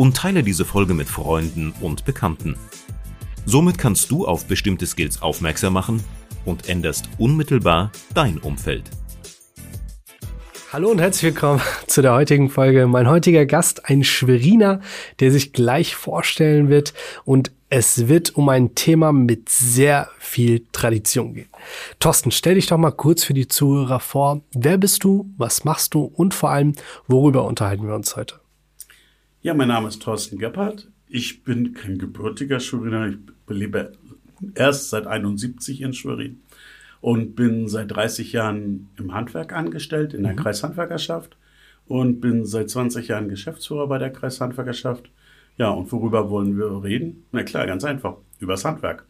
und teile diese Folge mit Freunden und Bekannten. Somit kannst du auf bestimmte Skills aufmerksam machen und änderst unmittelbar dein Umfeld. Hallo und herzlich willkommen zu der heutigen Folge. Mein heutiger Gast, ein Schweriner, der sich gleich vorstellen wird und es wird um ein Thema mit sehr viel Tradition gehen. Thorsten, stell dich doch mal kurz für die Zuhörer vor. Wer bist du? Was machst du? Und vor allem, worüber unterhalten wir uns heute? Ja, mein Name ist Thorsten Gebhardt. Ich bin kein gebürtiger Schweriner. Ich lebe erst seit 71 in Schwerin und bin seit 30 Jahren im Handwerk angestellt, in der mhm. Kreishandwerkerschaft und bin seit 20 Jahren Geschäftsführer bei der Kreishandwerkerschaft. Ja, und worüber wollen wir reden? Na klar, ganz einfach, übers Handwerk.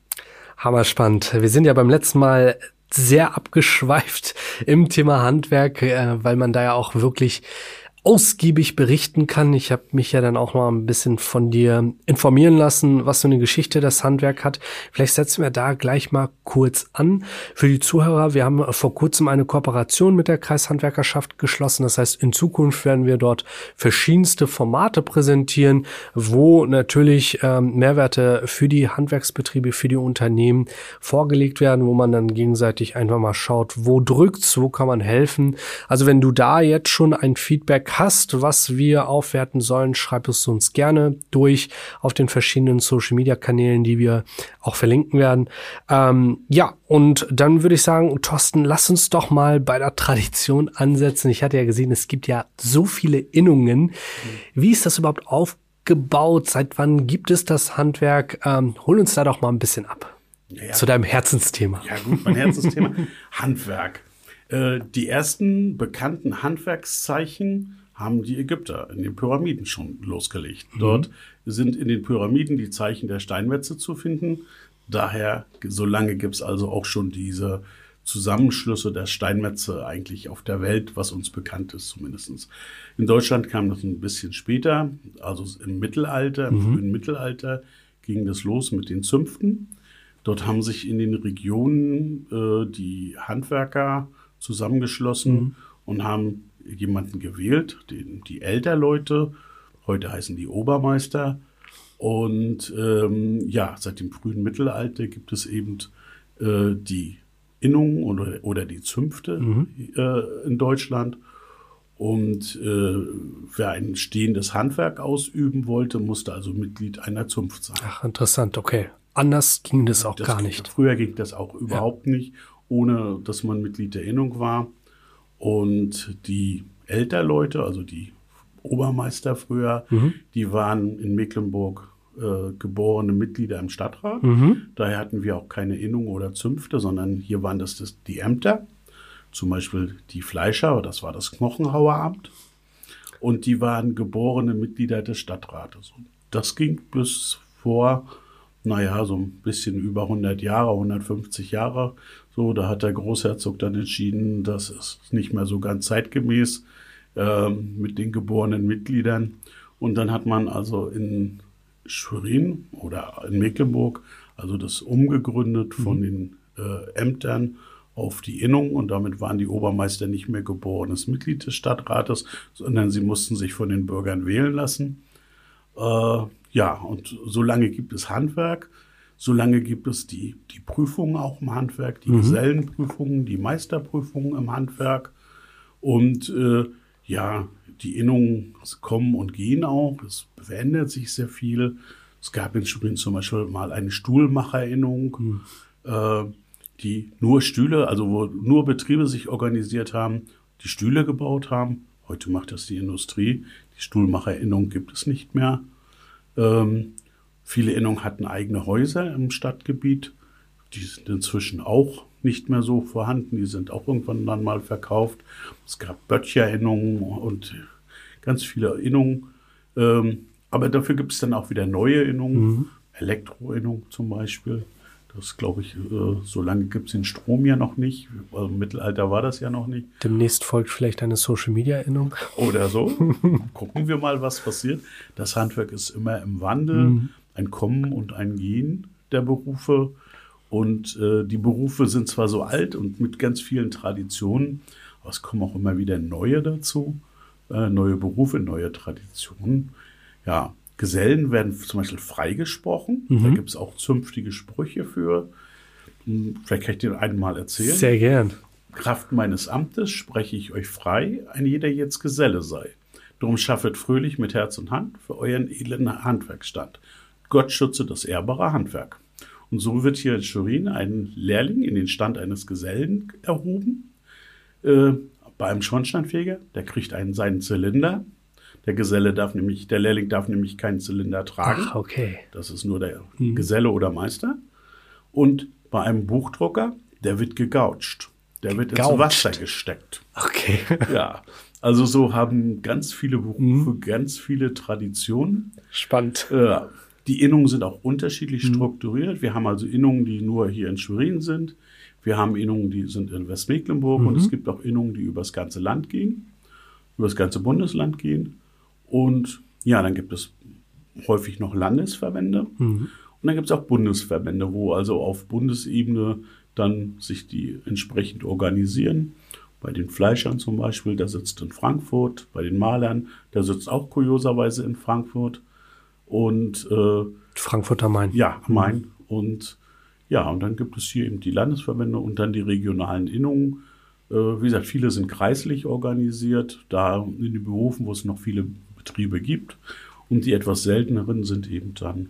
Hammer spannend. Wir sind ja beim letzten Mal sehr abgeschweift im Thema Handwerk, äh, weil man da ja auch wirklich ausgiebig berichten kann. Ich habe mich ja dann auch mal ein bisschen von dir informieren lassen, was so eine Geschichte das Handwerk hat. Vielleicht setzen wir da gleich mal kurz an. Für die Zuhörer, wir haben vor kurzem eine Kooperation mit der Kreishandwerkerschaft geschlossen. Das heißt, in Zukunft werden wir dort verschiedenste Formate präsentieren, wo natürlich ähm, Mehrwerte für die Handwerksbetriebe, für die Unternehmen vorgelegt werden, wo man dann gegenseitig einfach mal schaut, wo drückt's, wo kann man helfen. Also wenn du da jetzt schon ein Feedback hast, was wir aufwerten sollen, schreib es uns gerne durch auf den verschiedenen Social Media Kanälen, die wir auch verlinken werden. Ähm, ja, und dann würde ich sagen, Thorsten, lass uns doch mal bei der Tradition ansetzen. Ich hatte ja gesehen, es gibt ja so viele Innungen. Wie ist das überhaupt aufgebaut? Seit wann gibt es das Handwerk? Ähm, hol uns da doch mal ein bisschen ab. Ja, zu deinem Herzensthema. Ja gut, mein Herzensthema. Handwerk. Äh, die ersten bekannten Handwerkszeichen haben die Ägypter in den Pyramiden schon losgelegt. Mhm. Dort sind in den Pyramiden die Zeichen der Steinmetze zu finden. Daher, so lange gibt es also auch schon diese Zusammenschlüsse der Steinmetze eigentlich auf der Welt, was uns bekannt ist zumindest. In Deutschland kam das ein bisschen später, also im Mittelalter, im mhm. frühen Mittelalter ging das los mit den Zünften. Dort haben sich in den Regionen äh, die Handwerker zusammengeschlossen mhm. und haben jemanden gewählt, den, die Elterleute, heute heißen die Obermeister. Und ähm, ja, seit dem frühen Mittelalter gibt es eben äh, die Innungen oder, oder die Zünfte mhm. äh, in Deutschland. Und äh, wer ein stehendes Handwerk ausüben wollte, musste also Mitglied einer Zunft sein. Ach, interessant, okay. Anders ging das auch das gar nicht. Früher ging das auch überhaupt ja. nicht, ohne dass man Mitglied der Innung war. Und die Elterleute, also die Obermeister früher, mhm. die waren in Mecklenburg äh, geborene Mitglieder im Stadtrat. Mhm. Daher hatten wir auch keine Innung oder Zünfte, sondern hier waren das, das die Ämter. Zum Beispiel die Fleischer, das war das Knochenhaueramt. Und die waren geborene Mitglieder des Stadtrates. Und das ging bis vor, naja, so ein bisschen über 100 Jahre, 150 Jahre so, da hat der Großherzog dann entschieden, das ist nicht mehr so ganz zeitgemäß äh, mit den geborenen Mitgliedern. Und dann hat man also in Schwerin oder in Mecklenburg also das umgegründet von mhm. den äh, Ämtern auf die Innung und damit waren die Obermeister nicht mehr geborenes Mitglied des Stadtrates, sondern sie mussten sich von den Bürgern wählen lassen. Äh, ja, und so lange gibt es Handwerk. Solange gibt es die, die Prüfungen auch im Handwerk, die mhm. Gesellenprüfungen, die Meisterprüfungen im Handwerk. Und äh, ja, die Innungen kommen und gehen auch. Es verändert sich sehr viel. Es gab in Schwerin zum Beispiel mal eine Stuhlmacherinnung, mhm. äh, die nur Stühle, also wo nur Betriebe sich organisiert haben, die Stühle gebaut haben. Heute macht das die Industrie. Die Stuhlmacherinnung gibt es nicht mehr. Ähm, Viele Innungen hatten eigene Häuser im Stadtgebiet. Die sind inzwischen auch nicht mehr so vorhanden. Die sind auch irgendwann dann mal verkauft. Es gab Böttcher-Innungen und ganz viele Innungen. Ähm, aber dafür gibt es dann auch wieder neue Innungen. Mhm. Elektroinnung zum Beispiel. Das glaube ich, äh, so lange gibt es den Strom ja noch nicht. Also Im Mittelalter war das ja noch nicht. Demnächst folgt vielleicht eine Social Media Erinnerung. Oder so. Gucken wir mal, was passiert. Das Handwerk ist immer im Wandel, mhm. Ein Kommen und ein Gehen der Berufe. Und äh, die Berufe sind zwar so alt und mit ganz vielen Traditionen, aber es kommen auch immer wieder neue dazu, äh, neue Berufe, neue Traditionen. Ja, Gesellen werden zum Beispiel freigesprochen. Mhm. Da gibt es auch zünftige Sprüche für. Hm, vielleicht kann ich dir einen mal erzählen. Sehr gern. Kraft meines Amtes spreche ich euch frei, ein jeder jetzt Geselle sei. Drum schaffet fröhlich mit Herz und Hand für euren edlen Handwerkstand. Gott schütze das ehrbare Handwerk. Und so wird hier in Schwerin ein Lehrling in den Stand eines Gesellen erhoben. Äh, bei einem Schornsteinfeger, der kriegt einen seinen Zylinder, der Geselle darf nämlich, der Lehrling darf nämlich keinen Zylinder tragen. Ach, okay. Das ist nur der mhm. Geselle oder Meister. Und bei einem Buchdrucker, der wird gegoucht. Der wird ins Wasser gesteckt. Okay. ja. Also so haben ganz viele Berufe, mhm. ganz viele Traditionen. Spannend. Äh, die Innungen sind auch unterschiedlich mhm. strukturiert. Wir haben also Innungen, die nur hier in Schwerin sind. Wir haben Innungen, die sind in Westmecklenburg mhm. und es gibt auch Innungen, die über das ganze Land gehen, über das ganze Bundesland gehen. Und ja, dann gibt es häufig noch Landesverbände. Mhm. Und dann gibt es auch Bundesverbände, wo also auf Bundesebene dann sich die entsprechend organisieren. Bei den Fleischern zum Beispiel, der sitzt in Frankfurt. Bei den Malern, der sitzt auch kurioserweise in Frankfurt. Und äh, Frankfurt am Main. Ja, am Main. Mhm. Und ja, und dann gibt es hier eben die Landesverbände und dann die regionalen Innungen. Äh, wie gesagt, viele sind kreislich organisiert, da in den Berufen, wo es noch viele Betriebe gibt. Und die etwas selteneren sind eben dann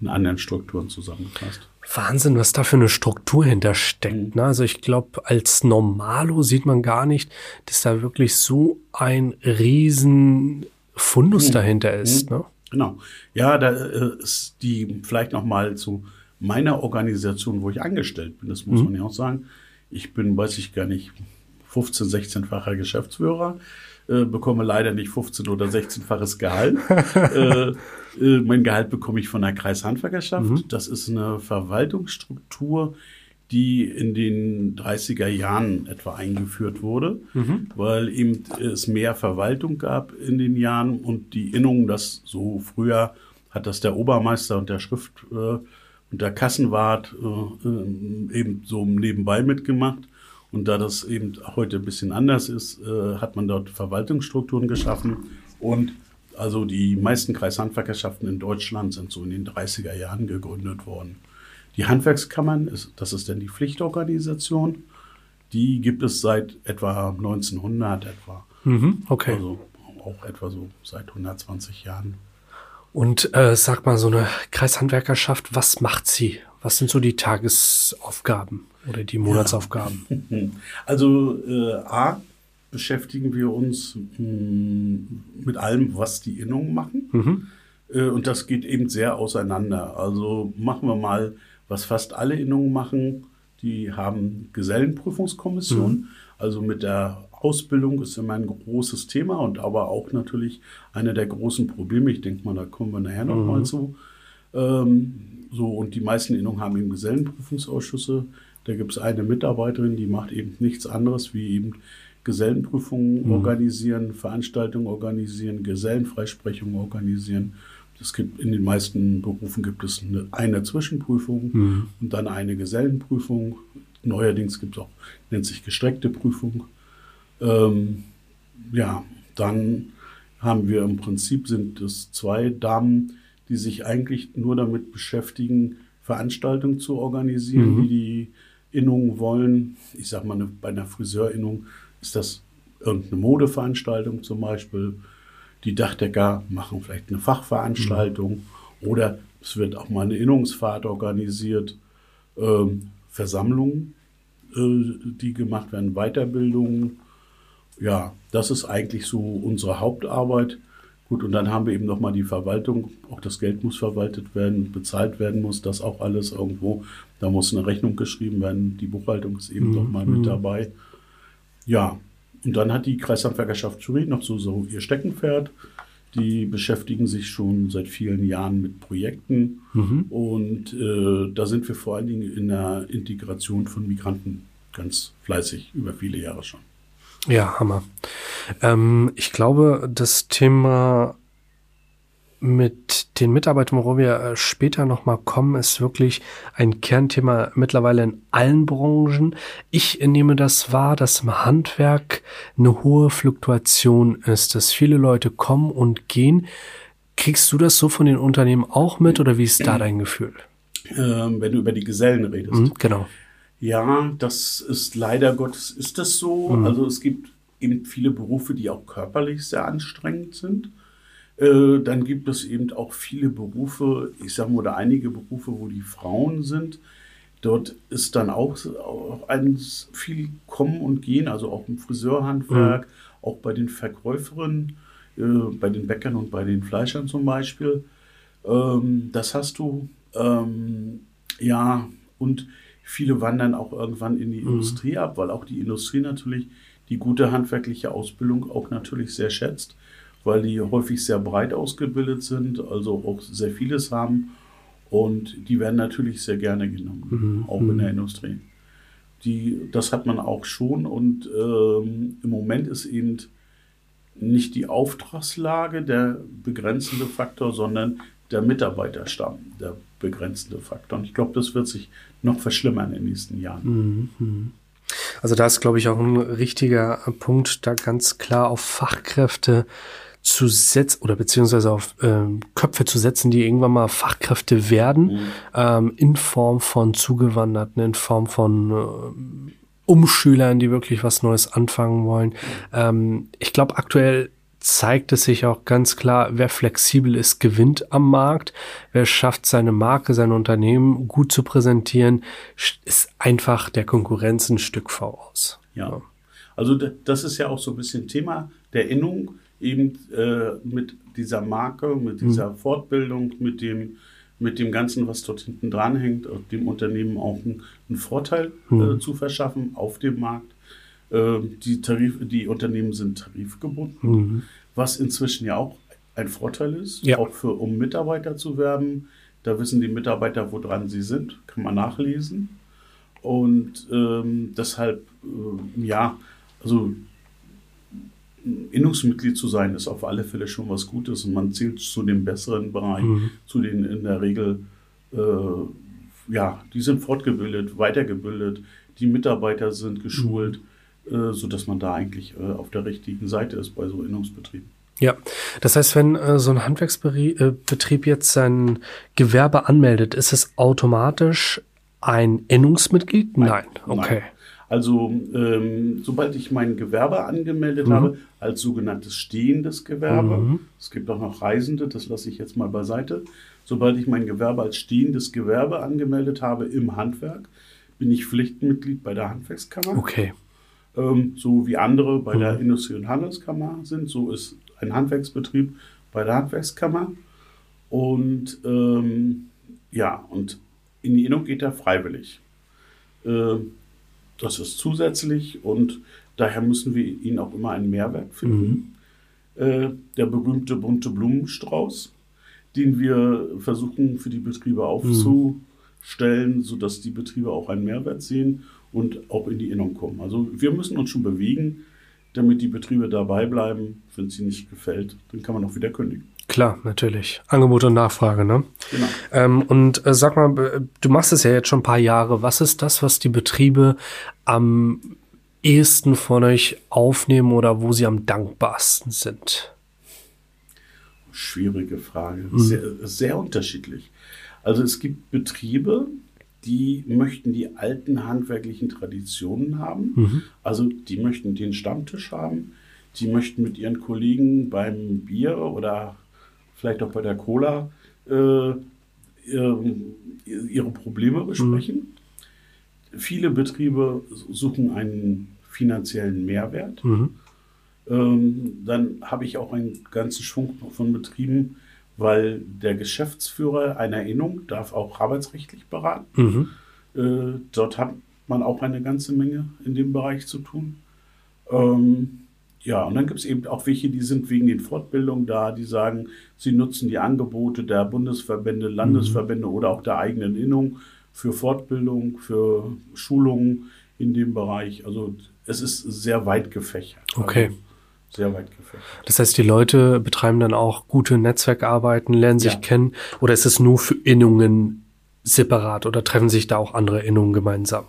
in anderen Strukturen zusammengefasst. Wahnsinn, was da für eine Struktur hintersteckt. Mhm. Ne? Also ich glaube, als Normalo sieht man gar nicht, dass da wirklich so ein riesen Fundus mhm. dahinter ist. Mhm. Ne? Genau. Ja, da äh, ist die vielleicht noch mal zu meiner Organisation, wo ich angestellt bin. Das muss mhm. man ja auch sagen. Ich bin, weiß ich gar nicht, 15, 16-facher Geschäftsführer äh, bekomme leider nicht 15 oder 16-faches Gehalt. äh, äh, mein Gehalt bekomme ich von der Kreishandwerkerschaft. Mhm. Das ist eine Verwaltungsstruktur, die in den 30er Jahren etwa eingeführt wurde, mhm. weil eben es mehr Verwaltung gab in den Jahren und die Innung, das so früher hat das der Obermeister und der Schrift äh, und der Kassenwart äh, äh eben so nebenbei mitgemacht. Und da das eben heute ein bisschen anders ist, äh, hat man dort Verwaltungsstrukturen geschaffen. Und also die meisten Kreishandwerkerschaften in Deutschland sind so in den 30er Jahren gegründet worden. Die Handwerkskammern, ist, das ist dann die Pflichtorganisation, die gibt es seit etwa 1900 etwa. Mhm, okay. Also auch etwa so seit 120 Jahren. Und äh, sag mal, so eine Kreishandwerkerschaft, was macht sie? Was sind so die Tagesaufgaben oder die Monatsaufgaben? Ja. Also äh, A, beschäftigen wir uns mh, hm, mit allem, was die Innungen machen. Mhm. Äh, und das geht eben sehr auseinander. Also machen wir mal, was fast alle Innungen machen. Die haben Gesellenprüfungskommission. Mhm. Also mit der Ausbildung ist immer ein großes Thema und aber auch natürlich eine der großen Probleme. Ich denke mal, da kommen wir nachher noch mhm. zu. Ähm, so, und die meisten Innungen haben eben Gesellenprüfungsausschüsse. Da gibt es eine Mitarbeiterin, die macht eben nichts anderes wie eben Gesellenprüfungen mhm. organisieren, Veranstaltungen organisieren, Gesellenfreisprechungen organisieren. Es gibt in den meisten Berufen gibt es eine, eine Zwischenprüfung mhm. und dann eine Gesellenprüfung. Neuerdings gibt es auch, nennt sich gestreckte Prüfung. Ähm, ja, dann haben wir im Prinzip sind es zwei Damen, die sich eigentlich nur damit beschäftigen, Veranstaltungen zu organisieren, mhm. die die Innungen wollen. Ich sag mal, eine, bei einer Friseurinnung ist das irgendeine Modeveranstaltung zum Beispiel. Die Dachdecker machen vielleicht eine Fachveranstaltung mhm. oder es wird auch mal eine Innungsfahrt organisiert, ähm, Versammlungen, äh, die gemacht werden, Weiterbildungen. Ja, das ist eigentlich so unsere Hauptarbeit. Gut, und dann haben wir eben nochmal die Verwaltung. Auch das Geld muss verwaltet werden, bezahlt werden muss, das auch alles irgendwo. Da muss eine Rechnung geschrieben werden. Die Buchhaltung ist eben mhm. nochmal mit mhm. dabei. Ja, und dann hat die Kreishandwerkerschaft Schwerin noch so, so ihr Steckenpferd. Die beschäftigen sich schon seit vielen Jahren mit Projekten mhm. und äh, da sind wir vor allen Dingen in der Integration von Migranten ganz fleißig über viele Jahre schon. Ja, Hammer. Ähm, ich glaube, das Thema mit den Mitarbeitern, worauf wir äh, später nochmal kommen, ist wirklich ein Kernthema mittlerweile in allen Branchen. Ich nehme das wahr, dass im Handwerk eine hohe Fluktuation ist, dass viele Leute kommen und gehen. Kriegst du das so von den Unternehmen auch mit oder wie ist da dein Gefühl? Ähm, wenn du über die Gesellen redest. Mhm, genau. Ja, das ist leider Gottes, ist das so. Mhm. Also es gibt eben viele Berufe, die auch körperlich sehr anstrengend sind. Äh, dann gibt es eben auch viele Berufe, ich sage mal, oder einige Berufe, wo die Frauen sind. Dort ist dann auch, auch ein viel Kommen und Gehen, also auch im Friseurhandwerk, mhm. auch bei den Verkäuferinnen, äh, bei den Bäckern und bei den Fleischern zum Beispiel. Ähm, das hast du. Ähm, ja, und viele wandern auch irgendwann in die mhm. Industrie ab, weil auch die Industrie natürlich die gute handwerkliche Ausbildung auch natürlich sehr schätzt weil die häufig sehr breit ausgebildet sind, also auch sehr vieles haben. Und die werden natürlich sehr gerne genommen, mhm. auch in der mhm. Industrie. Die, das hat man auch schon und ähm, im Moment ist eben nicht die Auftragslage der begrenzende Faktor, sondern der Mitarbeiterstamm der begrenzende Faktor. Und ich glaube, das wird sich noch verschlimmern in den nächsten Jahren. Mhm. mhm. Also da ist, glaube ich, auch ein richtiger Punkt, da ganz klar auf Fachkräfte zu setzen oder beziehungsweise auf ähm, Köpfe zu setzen, die irgendwann mal Fachkräfte werden, mhm. ähm, in Form von Zugewanderten, in Form von äh, Umschülern, die wirklich was Neues anfangen wollen. Ähm, ich glaube, aktuell zeigt es sich auch ganz klar, wer flexibel ist, gewinnt am Markt. Wer schafft, seine Marke, sein Unternehmen gut zu präsentieren, ist einfach der Konkurrenz ein Stück voraus. Ja. ja. Also das ist ja auch so ein bisschen Thema der Innung eben äh, mit dieser Marke, mit mhm. dieser mhm. Fortbildung, mit dem, mit dem Ganzen, was dort hinten dran hängt, dem Unternehmen auch einen, einen Vorteil äh, mhm. äh, zu verschaffen auf dem Markt. Äh, die, Tarif, die Unternehmen sind tarifgebunden, mhm. was inzwischen ja auch ein Vorteil ist, ja. auch für, um Mitarbeiter zu werben. Da wissen die Mitarbeiter, woran sie sind, kann man nachlesen. Und ähm, deshalb, äh, ja, also Innungsmitglied zu sein, ist auf alle Fälle schon was Gutes und man zählt zu dem besseren Bereich, mhm. zu den in der Regel, äh, ja, die sind fortgebildet, weitergebildet, die Mitarbeiter sind geschult, mhm. äh, sodass man da eigentlich äh, auf der richtigen Seite ist bei so Innungsbetrieben. Ja, das heißt, wenn äh, so ein Handwerksbetrieb äh, jetzt sein Gewerbe anmeldet, ist es automatisch ein Innungsmitglied? Nein, Nein. okay. Nein. Also ähm, sobald ich mein Gewerbe angemeldet mhm. habe, als sogenanntes stehendes Gewerbe, mhm. es gibt auch noch Reisende, das lasse ich jetzt mal beiseite, sobald ich mein Gewerbe als stehendes Gewerbe angemeldet habe im Handwerk, bin ich Pflichtmitglied bei der Handwerkskammer. Okay. Ähm, so wie andere bei mhm. der Industrie- und Handelskammer sind, so ist ein Handwerksbetrieb bei der Handwerkskammer. Und ähm, ja, und in die Innung geht er freiwillig. Äh, das ist zusätzlich und daher müssen wir ihnen auch immer einen Mehrwert finden. Mhm. Äh, der berühmte bunte Blumenstrauß, den wir versuchen für die Betriebe aufzustellen, mhm. sodass die Betriebe auch einen Mehrwert sehen und auch in die Innung kommen. Also wir müssen uns schon bewegen, damit die Betriebe dabei bleiben. Wenn es ihnen nicht gefällt, dann kann man auch wieder kündigen. Klar, natürlich. Angebot und Nachfrage, ne? Genau. Ähm, und äh, sag mal, du machst es ja jetzt schon ein paar Jahre. Was ist das, was die Betriebe am ehesten von euch aufnehmen oder wo sie am dankbarsten sind? Schwierige Frage. Mhm. Sehr, sehr unterschiedlich. Also es gibt Betriebe, die möchten die alten handwerklichen Traditionen haben. Mhm. Also die möchten den Stammtisch haben. Die möchten mit ihren Kollegen beim Bier oder vielleicht auch bei der Cola äh, ihre Probleme besprechen. Mhm. Viele Betriebe suchen einen finanziellen Mehrwert. Mhm. Ähm, dann habe ich auch einen ganzen Schwung von Betrieben, weil der Geschäftsführer einer Innung darf auch arbeitsrechtlich beraten. Mhm. Äh, dort hat man auch eine ganze Menge in dem Bereich zu tun. Ähm, ja, und dann gibt es eben auch welche, die sind wegen den Fortbildungen da, die sagen, sie nutzen die Angebote der Bundesverbände, Landesverbände mhm. oder auch der eigenen Innung für Fortbildung, für Schulungen in dem Bereich. Also es ist sehr weit gefächert. Okay. Also sehr weit gefächert. Das heißt, die Leute betreiben dann auch gute Netzwerkarbeiten, lernen sich ja. kennen oder ist es nur für Innungen separat oder treffen sich da auch andere Innungen gemeinsam?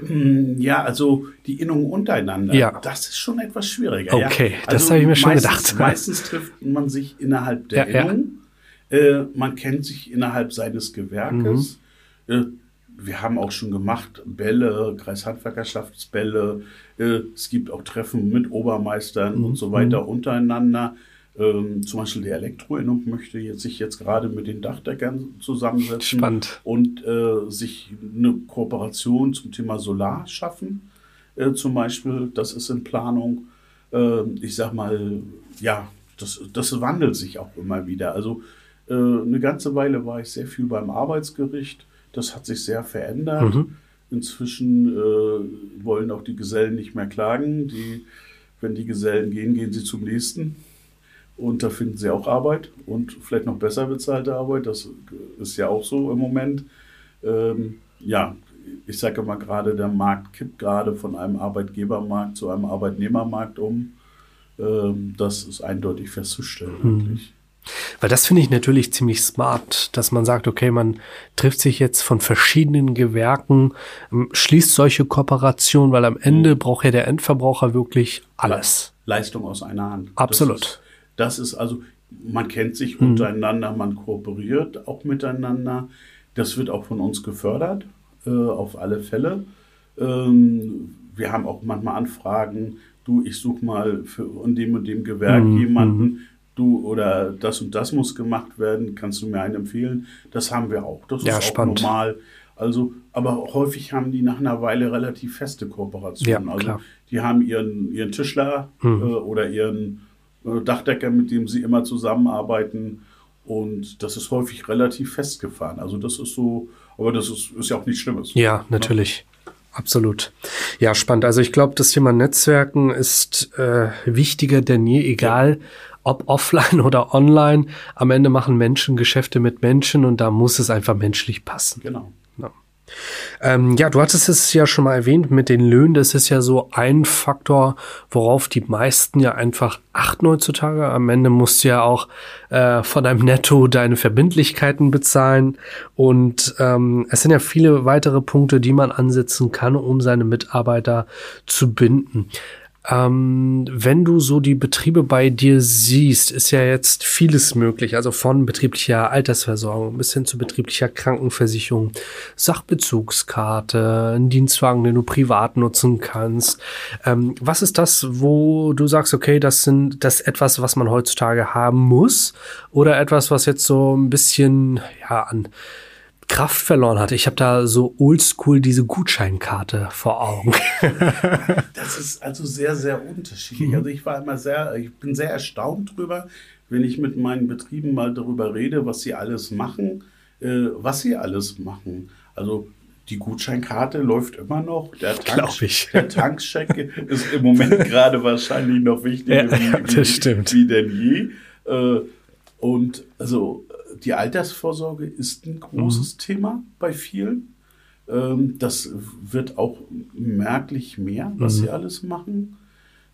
Mm, ja, also die Innungen untereinander, ja. das ist schon etwas schwieriger. Okay, ja? also das habe ich mir schon gedacht. Meistens trifft man sich innerhalb der ja, Innung. Äh, man kennt sich innerhalb seines Gewerkes. Mhm. Äh, wir haben auch schon gemacht Bälle, Kreishandwerkerschaftsbälle. Äh, es gibt auch Treffen mit Obermeistern mhm. und so weiter untereinander. Ähm, zum Beispiel die Elektroinnung möchte jetzt, sich jetzt gerade mit den Dachdeckern zusammensetzen Spannend. und äh, sich eine Kooperation zum Thema Solar schaffen. Äh, zum Beispiel, das ist in Planung. Äh, ich sag mal, ja, das, das wandelt sich auch immer wieder. Also äh, eine ganze Weile war ich sehr viel beim Arbeitsgericht. Das hat sich sehr verändert. Mhm. Inzwischen äh, wollen auch die Gesellen nicht mehr klagen. Die, wenn die Gesellen gehen, gehen sie zum nächsten. Und da finden sie auch Arbeit und vielleicht noch besser bezahlte Arbeit. Das ist ja auch so im Moment. Ähm, ja, ich sage mal gerade, der Markt kippt gerade von einem Arbeitgebermarkt zu einem Arbeitnehmermarkt um. Ähm, das ist eindeutig festzustellen. Hm. Weil das finde ich natürlich ziemlich smart, dass man sagt, okay, man trifft sich jetzt von verschiedenen Gewerken, ähm, schließt solche Kooperationen, weil am Ende hm. braucht ja der Endverbraucher wirklich alles. Leistung aus einer Hand. Absolut. Das ist also, man kennt sich mhm. untereinander, man kooperiert auch miteinander. Das wird auch von uns gefördert, äh, auf alle Fälle. Ähm, wir haben auch manchmal Anfragen, du, ich suche mal für in dem und dem Gewerk mhm. jemanden, mhm. du oder das und das muss gemacht werden, kannst du mir einen empfehlen? Das haben wir auch. Das ja, ist spannend. auch normal. Also, aber häufig haben die nach einer Weile relativ feste Kooperationen. Ja, also klar. die haben ihren, ihren Tischler mhm. äh, oder ihren Dachdecker, mit dem sie immer zusammenarbeiten. Und das ist häufig relativ festgefahren. Also das ist so, aber das ist, ist ja auch nichts Schlimmes. Ja, natürlich. Ja. Absolut. Ja, spannend. Also ich glaube, das Thema Netzwerken ist äh, wichtiger denn je, egal ja. ob offline oder online. Am Ende machen Menschen Geschäfte mit Menschen und da muss es einfach menschlich passen. Genau. Ja. Ähm, ja, du hattest es ja schon mal erwähnt mit den Löhnen. Das ist ja so ein Faktor, worauf die meisten ja einfach achten heutzutage. Am Ende musst du ja auch äh, von deinem Netto deine Verbindlichkeiten bezahlen. Und ähm, es sind ja viele weitere Punkte, die man ansetzen kann, um seine Mitarbeiter zu binden. Ähm, wenn du so die Betriebe bei dir siehst, ist ja jetzt vieles möglich. Also von betrieblicher Altersversorgung bis hin zu betrieblicher Krankenversicherung, Sachbezugskarte, ein Dienstwagen, den du privat nutzen kannst. Ähm, was ist das, wo du sagst, okay, das sind das etwas, was man heutzutage haben muss? Oder etwas, was jetzt so ein bisschen ja an Kraft verloren hatte. Ich habe da so oldschool diese Gutscheinkarte vor Augen. das ist also sehr, sehr unterschiedlich. Mhm. Also ich war immer sehr, ich bin sehr erstaunt drüber, wenn ich mit meinen Betrieben mal darüber rede, was sie alles machen, äh, was sie alles machen. Also die Gutscheinkarte läuft immer noch. Der, Tank, ich. der Tankscheck ist im Moment gerade wahrscheinlich noch wichtiger ja, wie, wie, wie, denn je. Äh, und also die Altersvorsorge ist ein großes mhm. Thema bei vielen. Ähm, das wird auch merklich mehr, was mhm. sie alles machen.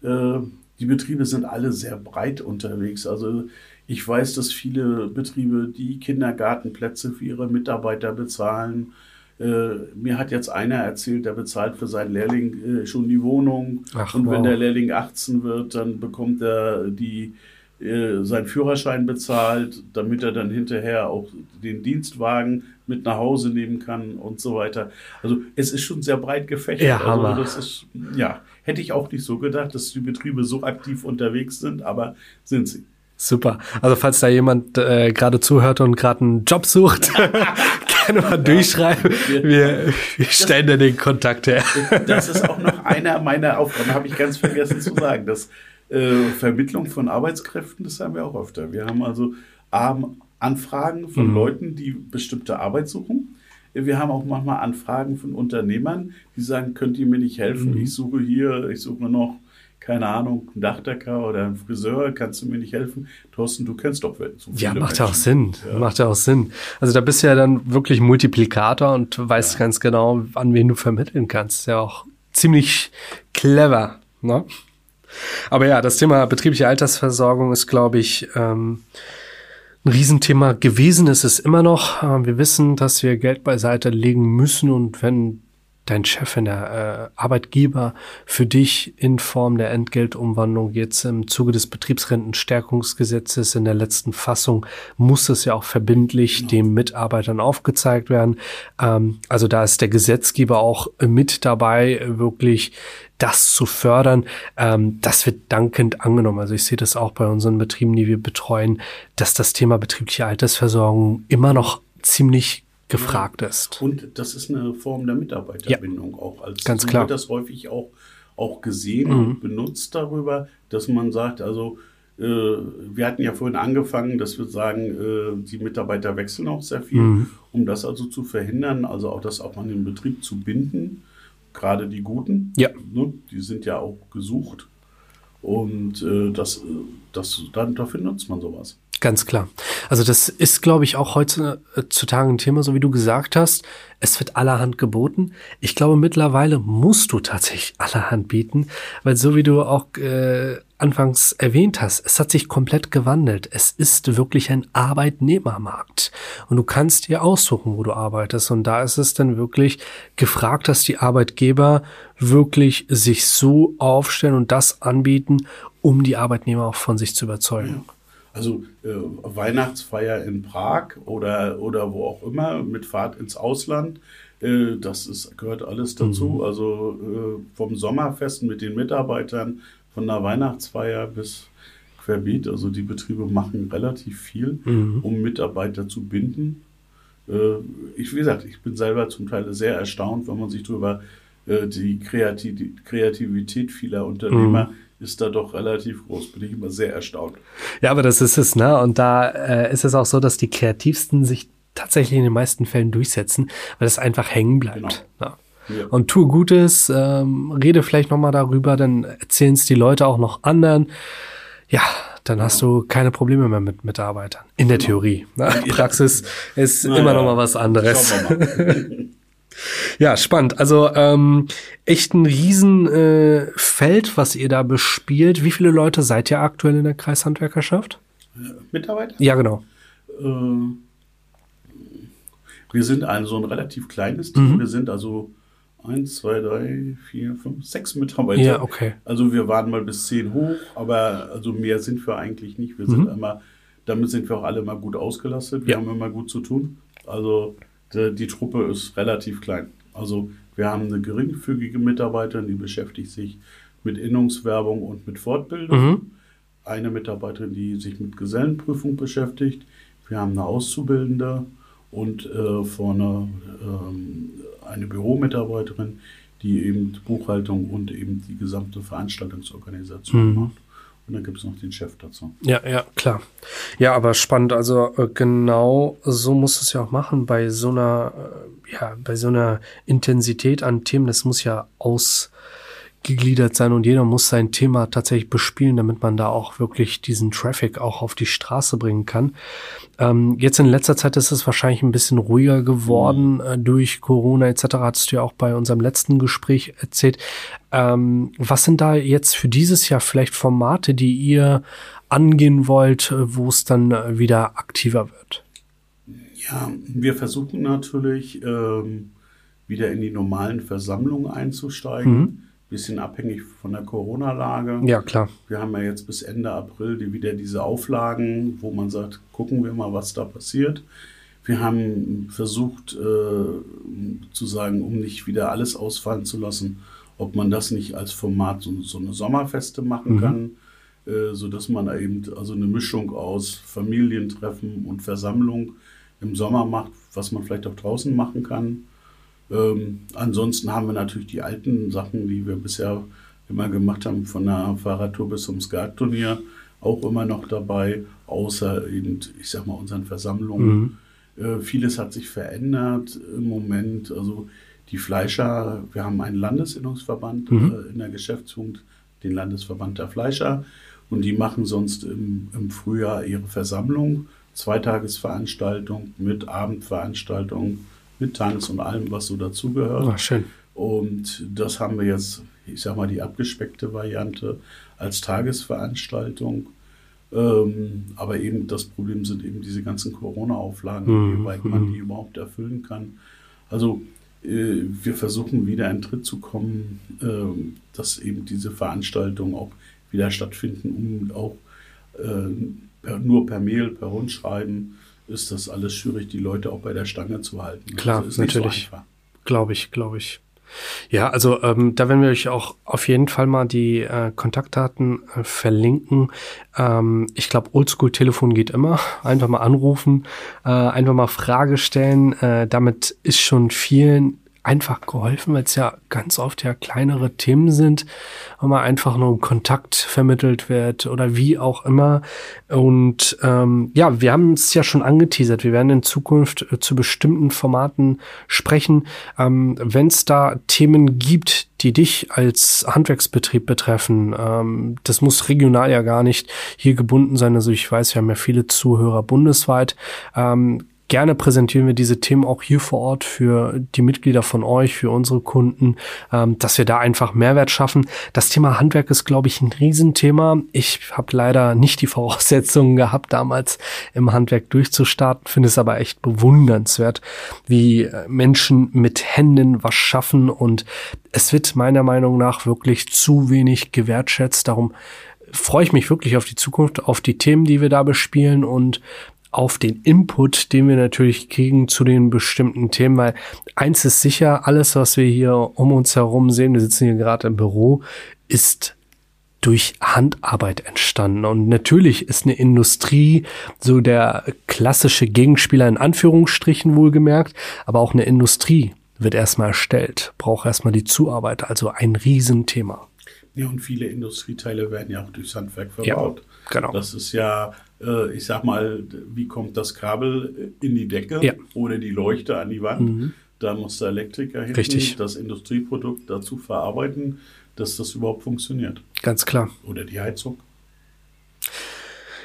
Äh, die Betriebe sind alle sehr breit unterwegs. Also ich weiß, dass viele Betriebe die Kindergartenplätze für ihre Mitarbeiter bezahlen. Äh, mir hat jetzt einer erzählt, der bezahlt für seinen Lehrling äh, schon die Wohnung. Ach, und wow. wenn der Lehrling 18 wird, dann bekommt er die äh, seinen Führerschein bezahlt, damit er dann hinterher auch den Dienstwagen mit nach Hause nehmen kann und so weiter. Also es ist schon sehr breit gefächert. Ja, Hammer. Also das ist, ja, hätte ich auch nicht so gedacht, dass die Betriebe so aktiv unterwegs sind, aber sind sie. Super. Also falls da jemand äh, gerade zuhört und gerade einen Job sucht, gerne mal durchschreiben. Wir, wir stellen da den Kontakt her. Das ist auch noch einer meiner Aufgaben, habe ich ganz vergessen zu sagen. Das äh, Vermittlung von Arbeitskräften, das haben wir auch öfter. Wir haben also Anfragen von mhm. Leuten, die bestimmte Arbeit suchen. Wir haben auch manchmal Anfragen von Unternehmern, die sagen, könnt ihr mir nicht helfen? Mhm. Ich suche hier, ich suche noch keine Ahnung, ein Dachdecker oder ein Friseur, kannst du mir nicht helfen? Thorsten, du kennst doch so viele Ja, macht ja auch Sinn. Ja. Macht ja auch Sinn. Also da bist du ja dann wirklich Multiplikator und weißt ja. ganz genau, an wen du vermitteln kannst. Ja auch ziemlich clever. Ne? Aber ja, das Thema betriebliche Altersversorgung ist, glaube ich, ähm, ein Riesenthema gewesen. ist Es immer noch. Äh, wir wissen, dass wir Geld beiseite legen müssen und wenn dein Chef, wenn der äh, Arbeitgeber für dich in Form der Entgeltumwandlung jetzt im Zuge des Betriebsrentenstärkungsgesetzes in der letzten Fassung muss es ja auch verbindlich genau. den Mitarbeitern aufgezeigt werden. Ähm, also da ist der Gesetzgeber auch mit dabei, wirklich das zu fördern. Ähm, das wird dankend angenommen. Also ich sehe das auch bei unseren Betrieben, die wir betreuen, dass das Thema betriebliche Altersversorgung immer noch ziemlich gefragt ist. Und das ist eine Form der Mitarbeiterbindung ja, auch. Als ganz klar. wird das häufig auch, auch gesehen mhm. und benutzt darüber, dass man sagt, also äh, wir hatten ja vorhin angefangen, dass wir sagen, äh, die Mitarbeiter wechseln auch sehr viel, mhm. um das also zu verhindern, also auch das auch an den Betrieb zu binden. Gerade die Guten, ja. ne, die sind ja auch gesucht. Und äh, das, das, dann, dafür nutzt man sowas. Ganz klar. Also das ist, glaube ich, auch heutzutage ein Thema, so wie du gesagt hast. Es wird allerhand geboten. Ich glaube, mittlerweile musst du tatsächlich allerhand bieten, weil so wie du auch äh, anfangs erwähnt hast, es hat sich komplett gewandelt. Es ist wirklich ein Arbeitnehmermarkt. Und du kannst dir aussuchen, wo du arbeitest. Und da ist es dann wirklich gefragt, dass die Arbeitgeber wirklich sich so aufstellen und das anbieten, um die Arbeitnehmer auch von sich zu überzeugen. Ja. Also äh, Weihnachtsfeier in Prag oder, oder wo auch immer mit Fahrt ins Ausland. Äh, das ist, gehört alles dazu. Mhm. Also äh, vom Sommerfest mit den Mitarbeitern, von der Weihnachtsfeier bis querbeet. Also die Betriebe machen relativ viel, mhm. um Mitarbeiter zu binden. Äh, ich, wie gesagt, ich bin selber zum Teil sehr erstaunt, wenn man sich darüber äh, die Kreativität vieler Unternehmer mhm ist da doch relativ groß. Bin ich immer sehr erstaunt. Ja, aber das ist es, ne? Und da äh, ist es auch so, dass die Kreativsten sich tatsächlich in den meisten Fällen durchsetzen, weil es einfach hängen bleibt. Genau. Ja. Ja. Und tue Gutes, ähm, rede vielleicht nochmal darüber, dann erzählen es die Leute auch noch anderen. Ja, dann genau. hast du keine Probleme mehr mit Mitarbeitern. In der genau. Theorie. Ne? Praxis ist immer ja. noch mal was anderes. Schauen wir mal. Ja, spannend. Also ähm, echt ein Riesenfeld, äh, was ihr da bespielt. Wie viele Leute seid ihr aktuell in der Kreishandwerkerschaft? Mitarbeiter? Ja, genau. Äh, wir sind ein so ein relativ kleines Team. Mhm. Wir sind also eins, zwei, drei, vier, fünf, sechs Mitarbeiter. Ja, okay. Also wir waren mal bis zehn hoch, aber also mehr sind wir eigentlich nicht. Wir sind mhm. immer, damit sind wir auch alle mal gut ausgelastet. Wir ja. haben immer gut zu tun. Also die, die Truppe ist relativ klein. Also wir haben eine geringfügige Mitarbeiterin, die beschäftigt sich mit Innungswerbung und mit Fortbildung. Mhm. Eine Mitarbeiterin, die sich mit Gesellenprüfung beschäftigt. Wir haben eine Auszubildende und äh, vorne ähm, eine Büromitarbeiterin, die eben Buchhaltung und eben die gesamte Veranstaltungsorganisation mhm. macht. Und dann gibt es noch den Chef dazu. Ja, ja, klar. Ja, aber spannend. Also äh, genau so muss es ja auch machen bei so einer, äh, ja, bei so einer Intensität an Themen. Das muss ja aus gegliedert sein und jeder muss sein Thema tatsächlich bespielen, damit man da auch wirklich diesen Traffic auch auf die Straße bringen kann. Ähm, jetzt in letzter Zeit ist es wahrscheinlich ein bisschen ruhiger geworden mhm. äh, durch Corona etc. Hattest du ja auch bei unserem letzten Gespräch erzählt. Ähm, was sind da jetzt für dieses Jahr vielleicht Formate, die ihr angehen wollt, äh, wo es dann äh, wieder aktiver wird? Ja, wir versuchen natürlich ähm, wieder in die normalen Versammlungen einzusteigen. Mhm bisschen abhängig von der Corona-Lage. Ja, klar. Wir haben ja jetzt bis Ende April die, wieder diese Auflagen, wo man sagt, gucken wir mal, was da passiert. Wir haben versucht äh, zu sagen, um nicht wieder alles ausfallen zu lassen, ob man das nicht als Format so, so eine Sommerfeste machen mhm. kann, äh, sodass man eben also eine Mischung aus Familientreffen und Versammlung im Sommer macht, was man vielleicht auch draußen machen kann. Ähm, ansonsten haben wir natürlich die alten Sachen, die wir bisher immer gemacht haben, von der Fahrradtour bis zum Skatturnier, auch immer noch dabei, außer eben, ich sag mal, unseren Versammlungen. Mhm. Äh, vieles hat sich verändert im Moment. Also die Fleischer, wir haben einen Landesinnungsverband mhm. äh, in der Geschäftsführung, den Landesverband der Fleischer. Und die machen sonst im, im Frühjahr ihre Versammlung, Zweitagesveranstaltung mit Abendveranstaltung, mit Tanz und allem, was so dazugehört. Ach, schön. Und das haben wir jetzt, ich sag mal, die abgespeckte Variante als Tagesveranstaltung. Ähm, aber eben das Problem sind eben diese ganzen Corona-Auflagen, mhm. wie weit man die überhaupt erfüllen kann. Also äh, wir versuchen wieder in Tritt zu kommen, äh, dass eben diese Veranstaltungen auch wieder stattfinden, um auch äh, per, nur per Mail, per Rundschreiben ist das alles schwierig, die Leute auch bei der Stange zu halten. Klar, also natürlich. So glaube ich, glaube ich. Ja, also ähm, da werden wir euch auch auf jeden Fall mal die äh, Kontaktdaten äh, verlinken. Ähm, ich glaube, Oldschool-Telefon geht immer. Einfach mal anrufen, äh, einfach mal Frage stellen. Äh, damit ist schon vielen einfach geholfen, weil es ja ganz oft ja kleinere Themen sind, wo man einfach nur Kontakt vermittelt wird oder wie auch immer. Und ähm, ja, wir haben es ja schon angeteasert. Wir werden in Zukunft äh, zu bestimmten Formaten sprechen. Ähm, Wenn es da Themen gibt, die dich als Handwerksbetrieb betreffen, ähm, das muss regional ja gar nicht hier gebunden sein. Also ich weiß, wir haben ja viele Zuhörer bundesweit. Ähm, Gerne präsentieren wir diese Themen auch hier vor Ort für die Mitglieder von euch, für unsere Kunden, ähm, dass wir da einfach Mehrwert schaffen. Das Thema Handwerk ist, glaube ich, ein Riesenthema. Ich habe leider nicht die Voraussetzungen gehabt, damals im Handwerk durchzustarten, finde es aber echt bewundernswert, wie äh, Menschen mit Händen was schaffen und es wird meiner Meinung nach wirklich zu wenig gewertschätzt. Darum freue ich mich wirklich auf die Zukunft, auf die Themen, die wir da bespielen und auf den Input, den wir natürlich kriegen zu den bestimmten Themen, weil eins ist sicher, alles, was wir hier um uns herum sehen, wir sitzen hier gerade im Büro, ist durch Handarbeit entstanden. Und natürlich ist eine Industrie so der klassische Gegenspieler in Anführungsstrichen wohlgemerkt, aber auch eine Industrie wird erstmal erstellt, braucht erstmal die Zuarbeit, also ein Riesenthema. Ja, und viele Industrieteile werden ja auch durchs Handwerk verbaut. Ja. Genau. Das ist ja, äh, ich sag mal, wie kommt das Kabel in die Decke ja. oder die Leuchte an die Wand? Mhm. Da muss der Elektriker hinten Richtig. das Industrieprodukt dazu verarbeiten, dass das überhaupt funktioniert. Ganz klar. Oder die Heizung.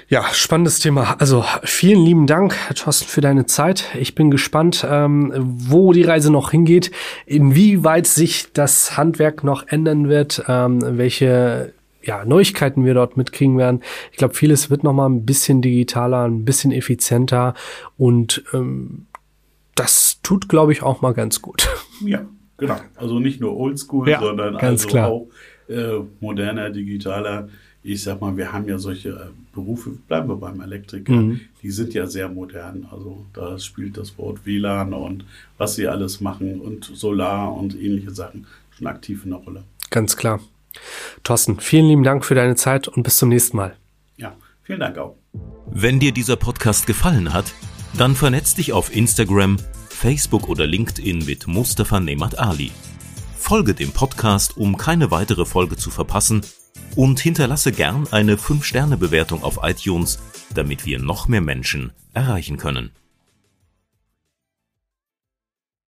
Ja, spannendes Thema. Also vielen lieben Dank, Herr Thorsten, für deine Zeit. Ich bin gespannt, ähm, wo die Reise noch hingeht, inwieweit sich das Handwerk noch ändern wird, ähm, welche ja, Neuigkeiten wir dort mitkriegen werden. Ich glaube, vieles wird noch mal ein bisschen digitaler, ein bisschen effizienter und ähm, das tut, glaube ich, auch mal ganz gut. Ja, genau. Also nicht nur Oldschool, ja, sondern also klar. auch äh, moderner, digitaler. Ich sag mal, wir haben ja solche äh, Berufe, bleiben wir beim Elektriker, mhm. die sind ja sehr modern. Also da spielt das Wort WLAN und was sie alles machen und Solar und ähnliche Sachen schon aktiv eine Rolle. Ganz klar. Thorsten, vielen lieben Dank für deine Zeit und bis zum nächsten Mal. Ja, vielen Dank auch. Wenn dir dieser Podcast gefallen hat, dann vernetz dich auf Instagram, Facebook oder LinkedIn mit Mustafa Nemat Ali. Folge dem Podcast, um keine weitere Folge zu verpassen und hinterlasse gern eine 5-Sterne-Bewertung auf iTunes, damit wir noch mehr Menschen erreichen können.